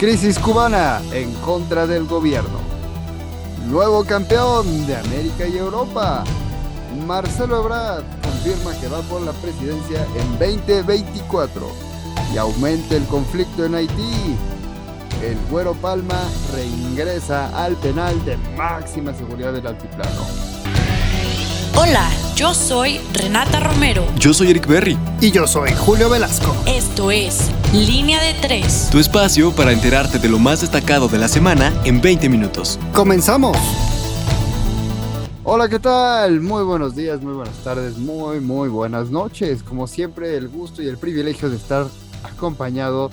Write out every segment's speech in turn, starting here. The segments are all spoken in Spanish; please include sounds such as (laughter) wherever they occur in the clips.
Crisis cubana en contra del gobierno. Nuevo campeón de América y Europa. Marcelo Ebrard confirma que va por la presidencia en 2024 y aumenta el conflicto en Haití. El Güero Palma reingresa al penal de máxima seguridad del altiplano. Hola, yo soy Renata Romero. Yo soy Eric Berry. Y yo soy Julio Velasco. Esto es Línea de Tres. Tu espacio para enterarte de lo más destacado de la semana en 20 minutos. ¡Comenzamos! Hola, ¿qué tal? Muy buenos días, muy buenas tardes, muy, muy buenas noches. Como siempre, el gusto y el privilegio de estar acompañado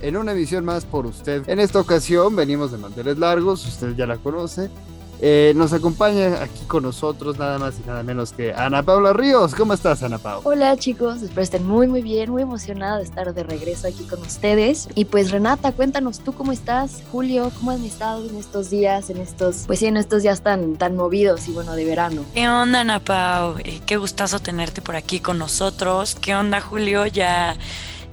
en una emisión más por usted. En esta ocasión venimos de manteles largos, usted ya la conoce. Eh, nos acompaña aquí con nosotros nada más y nada menos que Ana Paula Ríos. ¿Cómo estás, Ana Paula? Hola, chicos. Espero estén muy, muy bien, muy emocionada de estar de regreso aquí con ustedes. Y pues, Renata, cuéntanos tú cómo estás. Julio, ¿cómo han estado en estos días, en estos, pues sí, en estos días tan, tan movidos y bueno, de verano? ¿Qué onda, Ana Pau? Eh, qué gustazo tenerte por aquí con nosotros. ¿Qué onda, Julio? Ya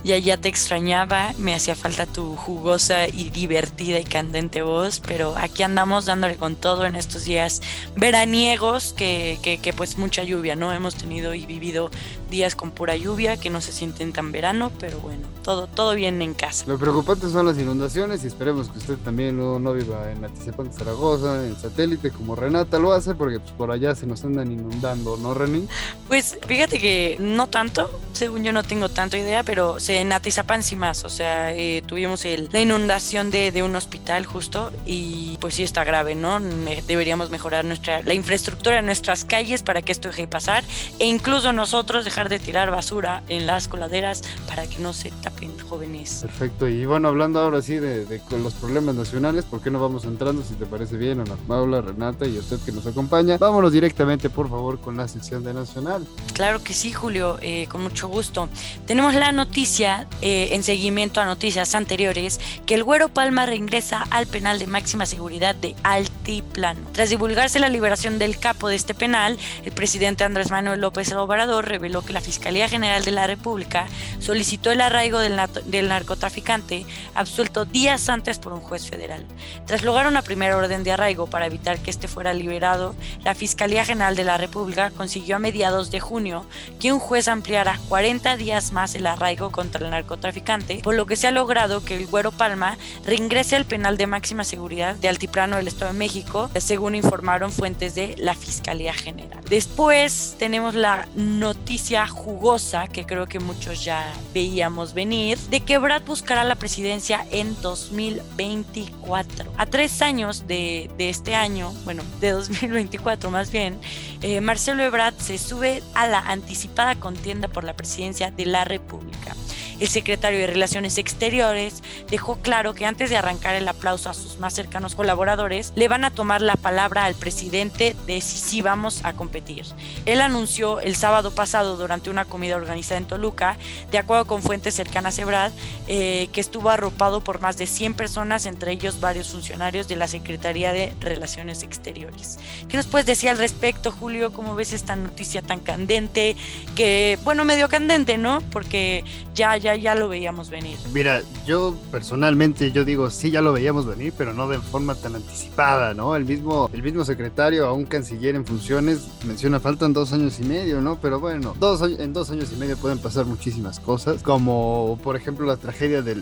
ya, ya te extrañaba, me hacía falta tu jugosa y divertida y candente voz, pero aquí andamos dándole con todo en estos días veraniegos, que, que, que pues mucha lluvia, ¿no? Hemos tenido y vivido días con pura lluvia que no se sienten tan verano, pero bueno, todo, todo bien en casa. Lo preocupante son las inundaciones y esperemos que usted también no, no viva en Atizapán de Zaragoza, en satélite, como Renata lo hace, porque pues, por allá se nos andan inundando, ¿no, René? Pues fíjate que no tanto, según yo no tengo tanta idea, pero se, en Atizapán sí más, o sea, eh, tuvimos el, la inundación de, de, un hospital justo y pues sí está grave, ¿no? deberíamos mejorar nuestra, la infraestructura en nuestras calles para que esto deje de pasar e incluso nosotros dejar de tirar basura en las coladeras para que no se tapen jóvenes. Perfecto, y bueno, hablando ahora sí de, de los problemas nacionales, ¿por qué no vamos entrando, si te parece bien, Ana Paula, Renata y usted que nos acompaña? Vámonos directamente, por favor, con la sección de Nacional. Claro que sí, Julio, eh, con mucho gusto. Tenemos la noticia, eh, en seguimiento a noticias anteriores, que el Güero Palma reingresa al penal de máxima seguridad de Altiplano. Tras divulgarse la liberación del capo de este penal, el presidente Andrés Manuel López Obrador reveló que la Fiscalía General de la República solicitó el arraigo del, del, narcotraficante absuelto días antes por un juez federal. Tras lograr una primera orden de arraigo para evitar que este fuera liberado, la Fiscalía General de la República consiguió a mediados de junio que un juez ampliara 40 días más el arraigo contra el narcotraficante, por lo que se ha logrado que el Güero Palma reingrese al penal de máxima seguridad de Altiplano del Estado de México, según informaron fuentes de la Fiscalía General. Después tenemos la noticia jugosa que creo que muchos ya veíamos venir, de que Brad buscará la presidencia en 2024. A tres años de, de este año, bueno, de 2024 más bien, eh, Marcelo Ebrard se sube a la anticipada contienda por la presidencia de la República. El secretario de Relaciones Exteriores dejó claro que antes de arrancar el aplauso a sus más cercanos colaboradores, le van a tomar la palabra al presidente de si sí vamos a competir. Él anunció el sábado pasado durante una comida organizada en Toluca, de acuerdo con fuentes cercanas a Ebrard, eh, que estuvo arropado por más de 100 personas, entre ellos varios funcionarios de la Secretaría de Relaciones Exteriores. ¿Qué nos puedes decir al respecto, Julio? ¿Cómo ves esta noticia tan candente? Que, bueno, medio candente, ¿no? Porque ya, ya ya, lo veíamos venir. Mira, yo personalmente yo digo, sí, ya lo veíamos venir, pero no de forma tan anticipada, ¿no? El mismo, el mismo secretario, a un canciller en funciones, menciona, faltan dos años y medio, ¿no? Pero bueno, en dos años y medio pueden pasar muchísimas cosas, como por ejemplo la tragedia de,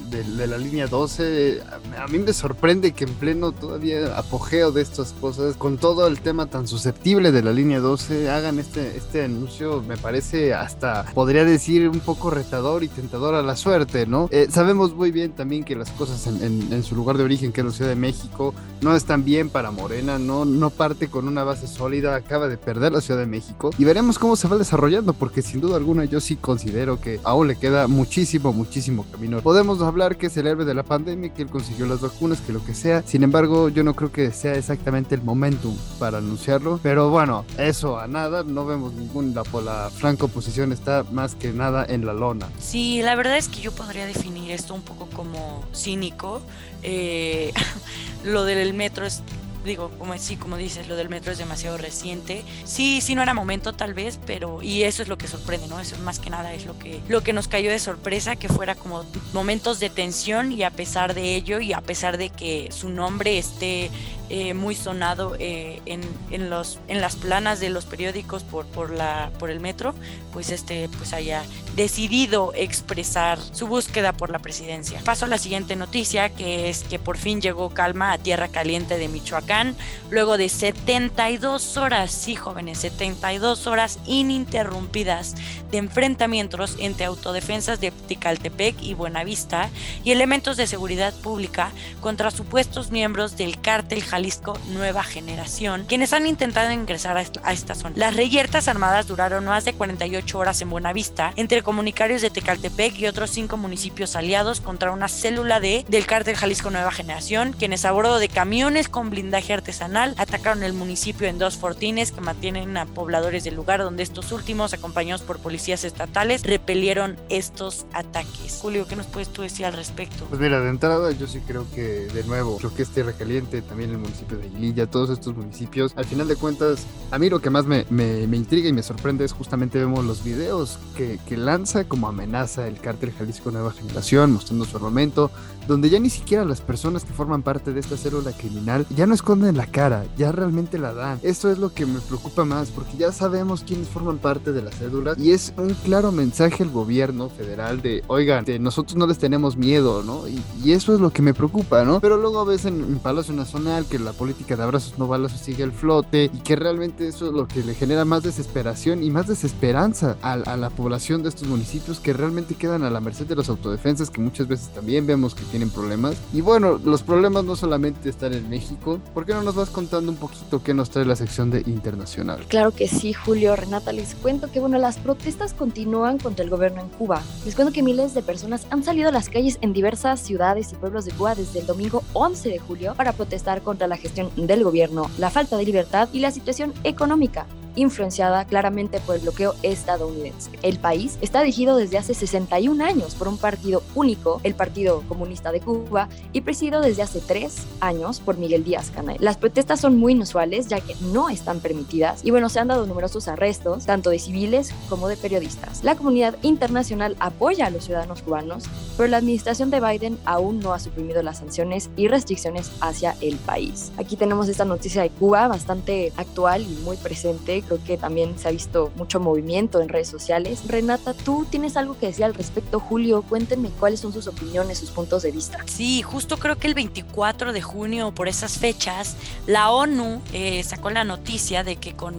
la línea 12. A mí me sorprende que en pleno todavía apogeo de estas cosas, con todo el tema tan susceptible de la línea 12, hagan este, este anuncio, me parece hasta, podría decir, un poco retador y tentador a la suerte, ¿no? Eh, sabemos muy bien también que las cosas en, en, en, su lugar de origen, que es la Ciudad de México, no están bien para Morena, no, no parte con una base sólida, acaba de perder la Ciudad de México y veremos cómo se va desarrollando, porque sin duda alguna yo sí considero que aún le queda muchísimo, muchísimo camino. Podemos hablar que es el héroe de la pandemia, que él consiguió las vacunas, que lo que sea, sin embargo yo no creo que sea exactamente el momentum para anunciarlo, pero bueno, eso a nada, no vemos ninguna, la, la franca oposición está más que nada en la lona. Sí, la verdad es que yo podría definir esto un poco como cínico. Eh, (laughs) lo del metro es digo, como sí, como dices, lo del metro es demasiado reciente. Sí, sí no era momento tal vez, pero y eso es lo que sorprende, ¿no? Eso más que nada es lo que lo que nos cayó de sorpresa que fuera como momentos de tensión y a pesar de ello y a pesar de que su nombre esté eh, muy sonado eh, en, en, los, en las planas de los periódicos por, por, la, por el metro, pues este pues haya decidido expresar su búsqueda por la presidencia. Paso a la siguiente noticia, que es que por fin llegó calma a Tierra Caliente de Michoacán, luego de 72 horas, sí jóvenes, 72 horas ininterrumpidas de enfrentamientos entre autodefensas de Ticaltepec y Buenavista y elementos de seguridad pública contra supuestos miembros del cártel Jalisco Jalisco Nueva Generación, quienes han intentado ingresar a esta zona. Las reyertas armadas duraron más de 48 horas en Buenavista, entre comunicarios de Tecaltepec y otros cinco municipios aliados contra una célula de del cártel Jalisco Nueva Generación, quienes a bordo de camiones con blindaje artesanal atacaron el municipio en dos fortines que mantienen a pobladores del lugar donde estos últimos, acompañados por policías estatales, repelieron estos ataques. Julio, ¿qué nos puedes tú decir al respecto? Pues mira, de entrada yo sí creo que de nuevo, creo que es Tierra Caliente, también municipio de Aguililla, todos estos municipios. Al final de cuentas, a mí lo que más me, me, me intriga y me sorprende es justamente vemos los videos que, que, lanza como amenaza el cártel Jalisco Nueva Generación, mostrando su armamento, donde ya ni siquiera las personas que forman parte de esta célula criminal ya no esconden la cara, ya realmente la dan. Esto es lo que me preocupa más, porque ya sabemos quiénes forman parte de la cédula y es un claro mensaje al gobierno federal de, oigan, de nosotros no les tenemos miedo, ¿no? Y, y, eso es lo que me preocupa, ¿no? Pero luego ves en, en Palacio Nacional que la política de abrazos no balazos sigue el flote y que realmente eso es lo que le genera más desesperación y más desesperanza a, a la población de estos municipios que realmente quedan a la merced de las autodefensas que muchas veces también vemos que tienen problemas. Y bueno, los problemas no solamente están en México. ¿Por qué no nos vas contando un poquito qué nos trae la sección de internacional? Claro que sí, Julio. Renata, les cuento que bueno, las protestas continúan contra el gobierno en Cuba. Les cuento que miles de personas han salido a las calles en diversas ciudades y pueblos de Cuba desde el domingo 11 de julio para protestar contra la gestión del gobierno, la falta de libertad y la situación económica influenciada claramente por el bloqueo estadounidense. El país está dirigido desde hace 61 años por un partido único, el Partido Comunista de Cuba, y presidido desde hace tres años por Miguel Díaz Canel. Las protestas son muy inusuales ya que no están permitidas y bueno, se han dado numerosos arrestos, tanto de civiles como de periodistas. La comunidad internacional apoya a los ciudadanos cubanos, pero la administración de Biden aún no ha suprimido las sanciones y restricciones hacia el país. Aquí tenemos esta noticia de Cuba bastante actual y muy presente creo que también se ha visto mucho movimiento en redes sociales. Renata, tú tienes algo que decir al respecto, Julio, cuéntenme cuáles son sus opiniones, sus puntos de vista. Sí, justo creo que el 24 de junio, por esas fechas, la ONU eh, sacó la noticia de que con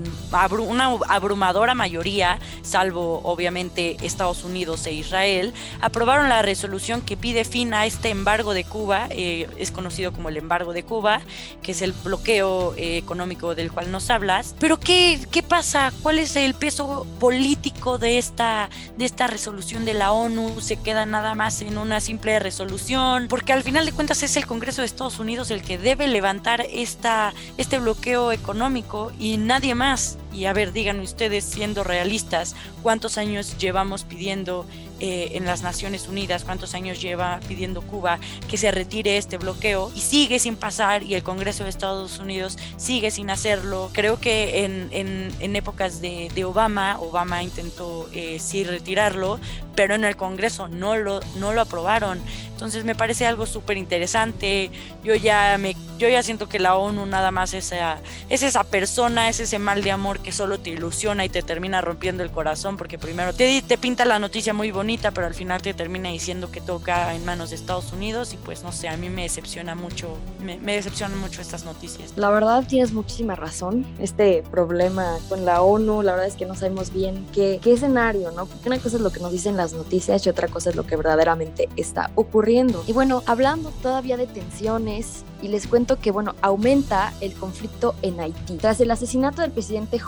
una abrumadora mayoría, salvo obviamente Estados Unidos e Israel, aprobaron la resolución que pide fin a este embargo de Cuba, eh, es conocido como el embargo de Cuba, que es el bloqueo eh, económico del cual nos hablas. Pero ¿qué, qué pasa? ¿Cuál es el peso político de esta, de esta resolución de la ONU? ¿Se queda nada más en una simple resolución? Porque al final de cuentas es el Congreso de Estados Unidos el que debe levantar esta, este bloqueo económico y nadie más. Y a ver, díganme ustedes, siendo realistas, ¿cuántos años llevamos pidiendo eh, en las Naciones Unidas, cuántos años lleva pidiendo Cuba que se retire este bloqueo y sigue sin pasar y el Congreso de Estados Unidos sigue sin hacerlo? Creo que en, en, en épocas de, de, Obama, Obama intentó eh, sí retirarlo, pero en el Congreso no lo, no lo aprobaron. Entonces me parece algo súper interesante. Yo ya me, yo ya siento que la ONU nada más es esa, es esa persona, es ese mal de amor que solo te ilusiona y te termina rompiendo el corazón, porque primero te, te pinta la noticia muy bonita, pero al final te termina diciendo que toca en manos de Estados Unidos y pues no sé, a mí me decepciona mucho, me, me decepcionan mucho estas noticias. La verdad tienes muchísima razón. Este problema con la ONU, la verdad es que no sabemos bien qué, qué escenario, ¿no? Porque una cosa es lo que nos dicen las noticias y otra cosa es lo que verdaderamente está ocurriendo y bueno, hablando todavía de tensiones, y les cuento que, bueno, aumenta el conflicto en Haití. Tras el asesinato del presidente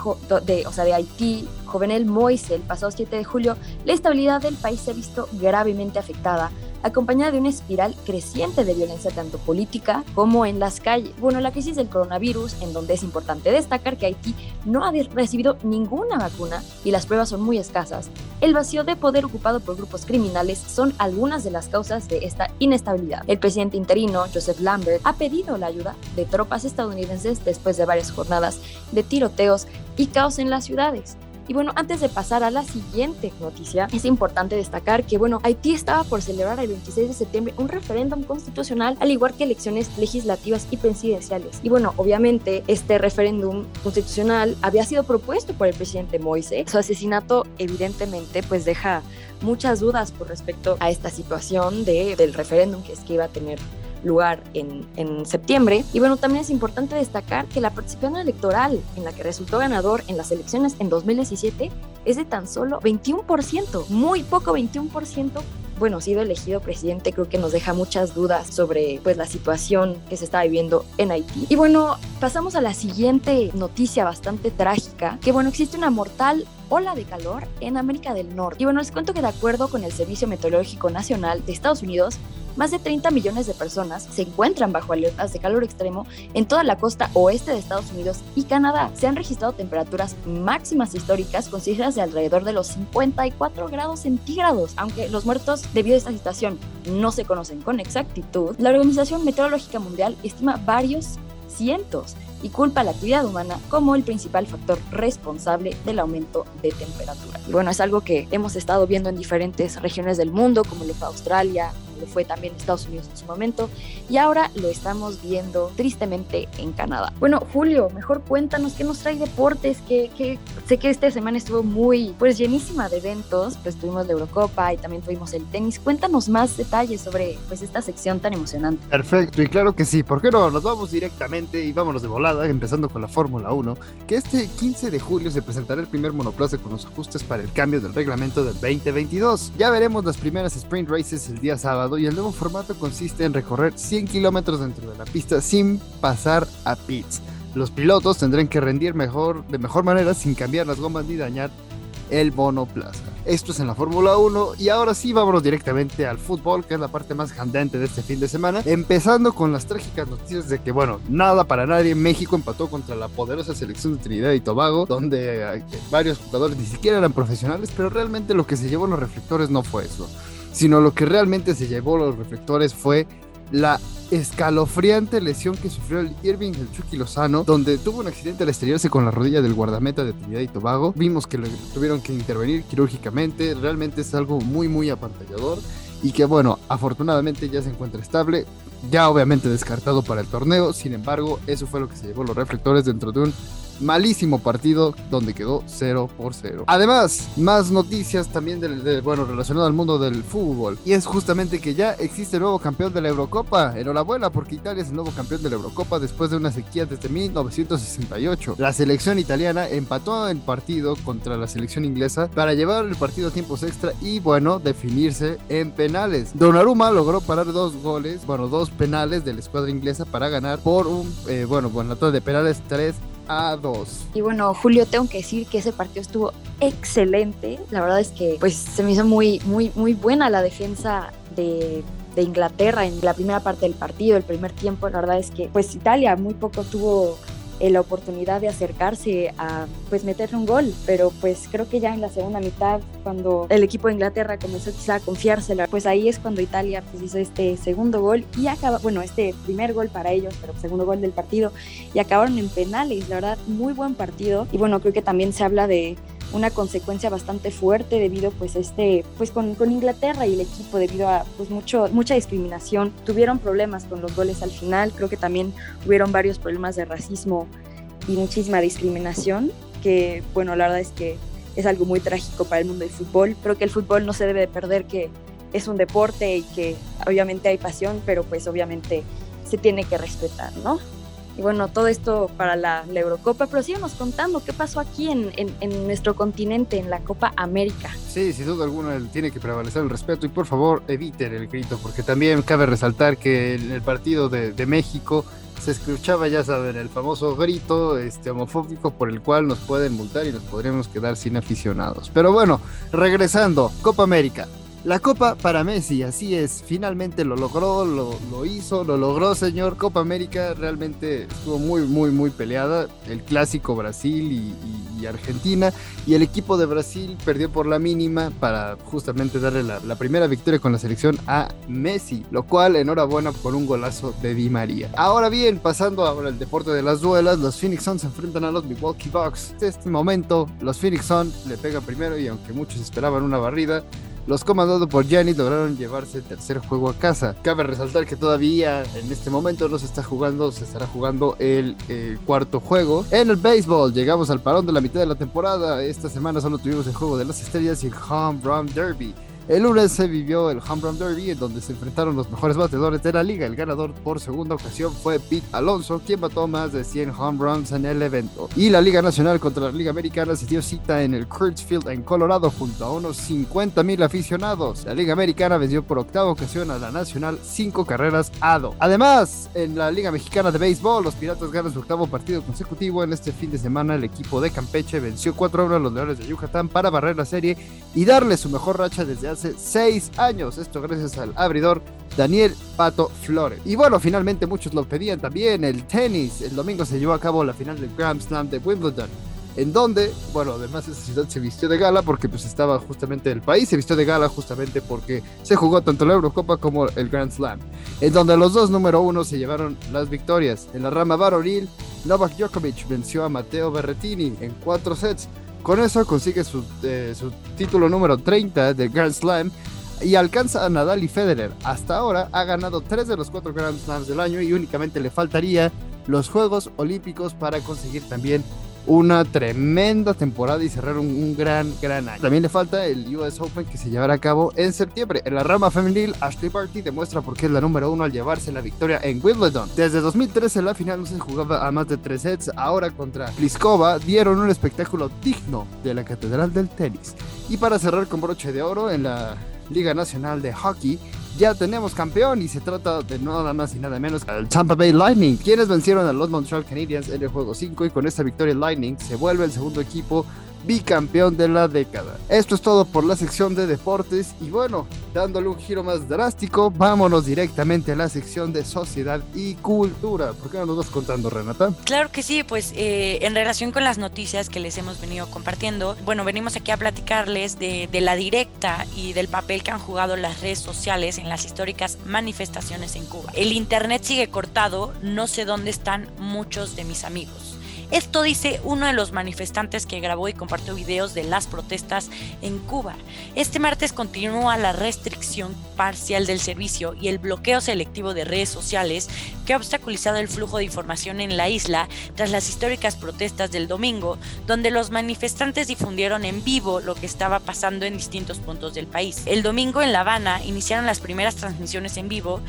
de, o sea, de Haití, Jovenel Moise el pasado 7 de julio, la estabilidad del país se ha visto gravemente afectada acompañada de una espiral creciente de violencia tanto política como en las calles. Bueno, la crisis del coronavirus, en donde es importante destacar que Haití no ha recibido ninguna vacuna y las pruebas son muy escasas, el vacío de poder ocupado por grupos criminales son algunas de las causas de esta inestabilidad. El presidente interino, Joseph Lambert, ha pedido la ayuda de tropas estadounidenses después de varias jornadas de tiroteos y caos en las ciudades. Y bueno, antes de pasar a la siguiente noticia, es importante destacar que, bueno, Haití estaba por celebrar el 26 de septiembre un referéndum constitucional, al igual que elecciones legislativas y presidenciales. Y bueno, obviamente este referéndum constitucional había sido propuesto por el presidente Moise. Su asesinato evidentemente pues deja muchas dudas por respecto a esta situación de, del referéndum que es que iba a tener lugar en, en, septiembre. Y bueno, también es importante destacar que la participación electoral en la que resultó ganador en las elecciones en 2017 es de tan solo 21%, muy poco 21%. Bueno, sido elegido presidente creo que nos deja muchas dudas sobre pues la situación que se está viviendo en Haití. Y bueno, pasamos a la siguiente noticia bastante trágica, que bueno, existe una mortal ola de calor en América del Norte. Y bueno, les cuento que de acuerdo con el Servicio Meteorológico Nacional de Estados Unidos, más de 30 millones de personas se encuentran bajo alertas de calor extremo en toda la costa oeste de Estados Unidos y Canadá. Se han registrado temperaturas máximas históricas con cifras de alrededor de los 54 grados centígrados. Aunque los muertos debido a esta situación no se conocen con exactitud, la Organización Meteorológica Mundial estima varios cientos y culpa a la actividad humana como el principal factor responsable del aumento de temperatura. Y bueno, es algo que hemos estado viendo en diferentes regiones del mundo, como lo fue Australia, lo fue también Estados Unidos en su momento, y ahora lo estamos viendo tristemente en Canadá. Bueno, Julio, mejor cuéntanos qué nos trae deportes, que, sé que esta semana estuvo muy, pues llenísima de eventos, pues tuvimos la Eurocopa y también tuvimos el tenis. Cuéntanos más detalles sobre pues esta sección tan emocionante. Perfecto, y claro que sí, ¿por qué no? Nos vamos directamente y vámonos de volada, empezando con la Fórmula 1, que este 15 de julio se presentará el primer monoplaza con los ajustes para el cambio del reglamento del 2022. Ya veremos las primeras sprint races el día sábado y el nuevo formato consiste en recorrer 100 kilómetros dentro de la pista sin pasar a pits. Los pilotos tendrán que rendir mejor, de mejor manera sin cambiar las gomas ni dañar el monoplaza. Esto es en la Fórmula 1 y ahora sí vámonos directamente al fútbol, que es la parte más candente de este fin de semana. Empezando con las trágicas noticias de que, bueno, nada para nadie. México empató contra la poderosa selección de Trinidad y Tobago, donde eh, varios jugadores ni siquiera eran profesionales, pero realmente lo que se llevó en los reflectores no fue eso sino lo que realmente se llevó los reflectores fue la escalofriante lesión que sufrió el Irving el Chucky Lozano, donde tuvo un accidente al estrellarse con la rodilla del guardameta de Trinidad y Tobago. Vimos que le tuvieron que intervenir quirúrgicamente, realmente es algo muy muy apantallador y que bueno, afortunadamente ya se encuentra estable, ya obviamente descartado para el torneo, sin embargo, eso fue lo que se llevó los reflectores dentro de un malísimo partido donde quedó 0 por 0. Además, más noticias también del, bueno, relacionado al mundo del fútbol. Y es justamente que ya existe el nuevo campeón de la Eurocopa. Enhorabuena porque Italia es el nuevo campeón de la Eurocopa después de una sequía desde 1968. La selección italiana empató el partido contra la selección inglesa para llevar el partido a tiempos extra y bueno, definirse en penales. Donnarumma logró parar dos goles, bueno, dos penales de la escuadra inglesa para ganar por un, eh, bueno, bueno, de penales 3 a 2. Y bueno, Julio, tengo que decir que ese partido estuvo excelente. La verdad es que pues se me hizo muy, muy, muy buena la defensa de, de Inglaterra en la primera parte del partido, el primer tiempo. La verdad es que pues Italia muy poco tuvo eh, la oportunidad de acercarse a pues meterle un gol, pero pues creo que ya en la segunda mitad cuando el equipo de Inglaterra comenzó quizá a confiársela, pues ahí es cuando Italia pues hizo este segundo gol y acaba, bueno, este primer gol para ellos, pero segundo gol del partido y acabaron en penales, la verdad, muy buen partido. Y bueno, creo que también se habla de una consecuencia bastante fuerte debido pues este pues con, con, Inglaterra y el equipo debido a pues mucho mucha discriminación. Tuvieron problemas con los goles al final creo que también hubieron varios problemas de racismo y muchísima discriminación que bueno la verdad es que es algo muy trágico para el mundo del fútbol. Creo que el fútbol no se debe de perder que es un deporte y que obviamente hay pasión pero pues obviamente se tiene que respetar no y bueno, todo esto para la, Eurocopa, pero síganos contando qué pasó aquí en, en, nuestro continente, en la Copa América. Sí, sin duda alguna tiene que prevalecer el respeto y por favor eviten el grito, porque también cabe resaltar que en el partido de, de México se escuchaba, ya saben, el famoso grito este, homofóbico por el cual nos pueden multar y nos podríamos quedar sin aficionados. Pero bueno, regresando, Copa América. La Copa para Messi, así es, finalmente lo logró, lo, hizo, lo logró, señor. Copa América realmente estuvo muy, muy, muy peleada. El clásico Brasil y, Argentina. Y el equipo de Brasil perdió por la mínima para justamente darle la, la, primera victoria con la selección a Messi. Lo cual, enhorabuena por un golazo de Di María. Ahora bien, pasando ahora al deporte de las duelas, los Phoenix Suns se enfrentan a los Milwaukee Bucks. En este momento, los Phoenix Suns le pegan primero y aunque muchos esperaban una barrida, los comandados por Giannis lograron llevarse el tercer juego a casa. Cabe resaltar que todavía en este momento no se está jugando, se estará jugando el cuarto juego. En el béisbol llegamos al parón de la mitad de la temporada. Esta semana solo tuvimos el juego de las estrellas y el Home Run Derby. El lunes se vivió el Home Run Derby en donde se enfrentaron los mejores bateadores de la liga. El ganador por segunda ocasión fue Pete Alonso, quien bató más de 100 home runs en el evento. Y la Liga Nacional contra la Liga Americana se dio cita en el Field en Colorado junto a unos 50 mil aficionados. La Liga Americana venció por octava ocasión a la Nacional 5 carreras a 2. Además, en la Liga Mexicana de Béisbol, los Piratas ganan su octavo partido consecutivo. En este fin de semana, el equipo de Campeche venció 4 1 a los Leones de Yucatán para barrer la serie y darle su mejor racha desde seis años. Esto gracias al abridor Daniel Pato Flores. Y bueno, finalmente muchos lo pedían también. El tenis. El domingo se llevó a cabo la final del Grand Slam de Wimbledon. En donde, bueno, además esta ciudad se vistió de gala porque pues estaba justamente el país, se vistió de gala justamente porque se jugó tanto la Eurocopa como el Grand Slam. En donde los dos número uno se llevaron las victorias. En la rama varonil, Novak Djokovic venció a Matteo Berrettini en cuatro sets con eso consigue su, eh, título número 30 del Grand Slam y alcanza a Nadal y Federer. Hasta ahora ha ganado 3 de los 4 Grand Slams del año y únicamente le faltaría los Juegos Olímpicos para conseguir también una tremenda temporada y cerrar un, gran, gran año. También le falta el US Open que se llevará a cabo en septiembre. En la rama femenil, Ashley Barty demuestra por qué es la número uno al llevarse la victoria en Wimbledon. Desde 2013 la final no se jugaba a más de tres sets. Ahora contra Pliskova dieron un espectáculo digno de la Catedral del Tenis. Y para cerrar con broche de oro en la Liga Nacional de Hockey, ya tenemos campeón y se trata de nada más y nada menos el Tampa Bay Lightning, quienes vencieron a los Montreal Canadiens en el juego 5 y con esta victoria Lightning se vuelve el segundo equipo bicampeón de la década. Esto es todo por la sección de deportes y bueno, dándole un giro más drástico, vámonos directamente a la sección de sociedad y cultura. ¿Por qué no nos vas contando, Renata? Claro que sí, pues eh, en relación con las noticias que les hemos venido compartiendo, bueno, venimos aquí a platicarles de, de la directa y del papel que han jugado las redes sociales en las históricas manifestaciones en Cuba. El internet sigue cortado, no sé dónde están muchos de mis amigos. Esto dice uno de los manifestantes que grabó y compartió videos de las protestas en Cuba. Este martes continúa la restricción parcial del servicio y el bloqueo selectivo de redes sociales que ha obstaculizado el flujo de información en la isla tras las históricas protestas del domingo, donde los manifestantes difundieron en vivo lo que estaba pasando en distintos puntos del país. El domingo en La Habana iniciaron las primeras transmisiones en vivo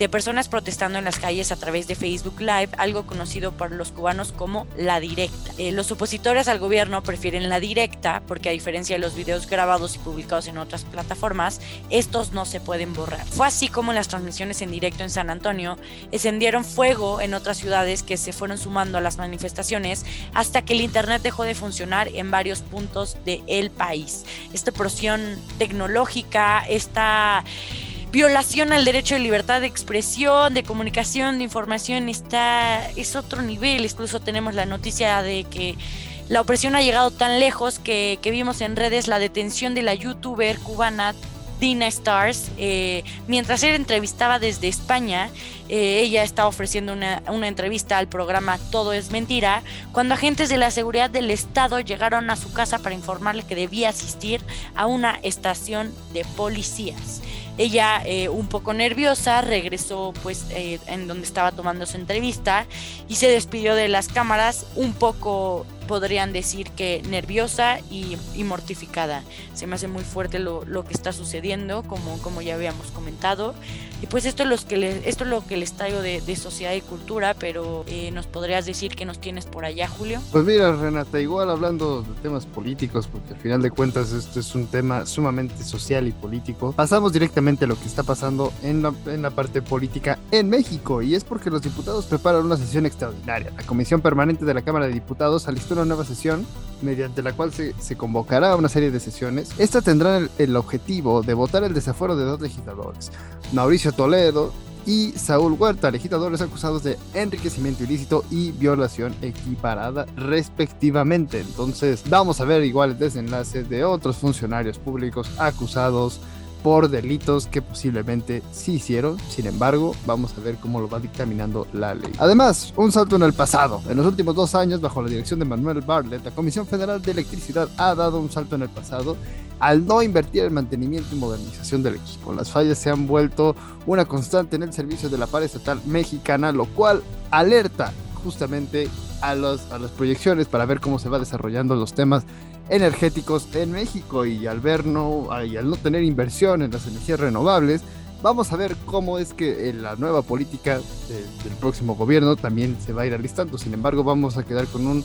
de personas protestando en las calles a través de Facebook Live, algo conocido por los cubanos como la directa. Eh, los opositores al gobierno prefieren la directa porque a diferencia de los videos grabados y publicados en otras plataformas, estos no se pueden borrar. Fue así como las transmisiones en directo en San Antonio encendieron fuego en otras ciudades que se fueron sumando a las manifestaciones hasta que el internet dejó de funcionar en varios puntos del país. Esta porción tecnológica, esta violación al derecho de libertad de expresión, de comunicación, de información, está, es otro nivel. Incluso tenemos la noticia de que la opresión ha llegado tan lejos que, que vimos en redes la detención de la youtuber cubana Dina Stars, eh, mientras él entrevistaba desde España, eh, ella estaba ofreciendo una, una, entrevista al programa Todo es Mentira, cuando agentes de la seguridad del Estado llegaron a su casa para informarle que debía asistir a una estación de policías. Ella, eh, un poco nerviosa, regresó pues eh, en donde estaba tomando su entrevista y se despidió de las cámaras un poco podrían decir que nerviosa y, mortificada. Se me hace muy fuerte lo, que está sucediendo, como, como ya habíamos comentado. Y pues esto es, lo que esto es lo que les traigo de, sociedad y cultura, pero eh, ¿nos podrías decir qué nos tienes por allá, Julio? Pues mira, Renata, igual hablando de temas políticos, porque al final de cuentas esto es un tema sumamente social y político, pasamos directamente a lo que está pasando en la, en la parte política en México, y es porque los diputados preparan una sesión extraordinaria. La Comisión Permanente de la Cámara de Diputados alistó una nueva sesión mediante la cual se, convocará una serie de sesiones. Esta tendrá el, el objetivo de votar el desafuero de dos legisladores, Mauricio Toledo y Saúl Huerta, legisladores acusados de enriquecimiento ilícito y violación equiparada respectivamente. Entonces vamos a ver igual el desenlace de otros funcionarios públicos acusados por delitos que posiblemente sí hicieron. Sin embargo, vamos a ver cómo lo va dictaminando la ley. Además, un salto en el pasado. En los últimos dos años, bajo la dirección de Manuel Bartlett, la Comisión Federal de Electricidad ha dado un salto en el pasado al no invertir en mantenimiento y modernización del equipo. Las fallas se han vuelto una constante en el servicio de la par estatal mexicana, lo cual alerta justamente a, los, a las proyecciones para ver cómo se va desarrollando los temas energéticos en México y al ver no, y al no tener inversión en las energías renovables, vamos a ver cómo es que la nueva política del próximo gobierno también se va a ir alistando. Sin embargo, vamos a quedar con un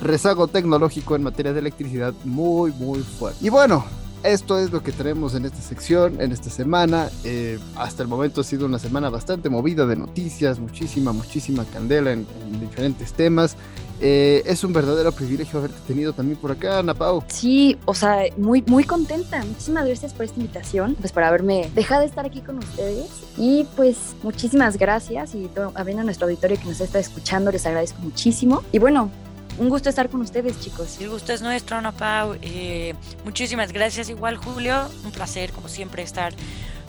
rezago tecnológico en materia de electricidad muy, muy fuerte. Y bueno, esto es lo que tenemos en esta sección, en esta semana. Eh, hasta el momento ha sido una semana bastante movida de noticias, muchísima, muchísima candela en, diferentes temas. Eh, es un verdadero privilegio haberte tenido también por acá, Ana Pau. Sí, o sea, muy, muy contenta. Muchísimas gracias por esta invitación, pues por haberme dejado estar aquí con ustedes. Y pues muchísimas gracias y abriendo a nuestro auditorio que nos está escuchando, les agradezco muchísimo. Y bueno, un gusto estar con ustedes, chicos. El gusto es nuestro, Ana Pau. Eh, muchísimas gracias, igual, Julio. Un placer, como siempre, estar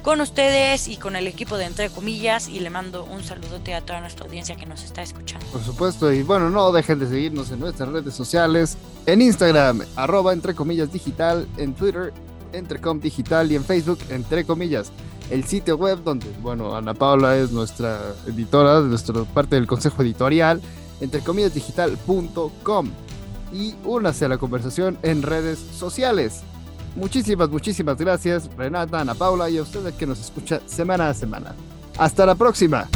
con ustedes y con el equipo de Entre Comillas. Y le mando un saludote a toda nuestra audiencia que nos está escuchando. Por supuesto, y bueno, no dejen de seguirnos en nuestras redes sociales: en Instagram, arroba Entre Comillas Digital, en Twitter, Entrecom Digital y en Facebook, Entre Comillas el sitio web donde, bueno, Ana Paula es nuestra editora, nuestra parte del consejo editorial entrecomillasdigital.com y únase a la conversación en redes sociales. Muchísimas, muchísimas gracias Renata, Ana Paula y a ustedes que nos escucha semana a semana. Hasta la próxima.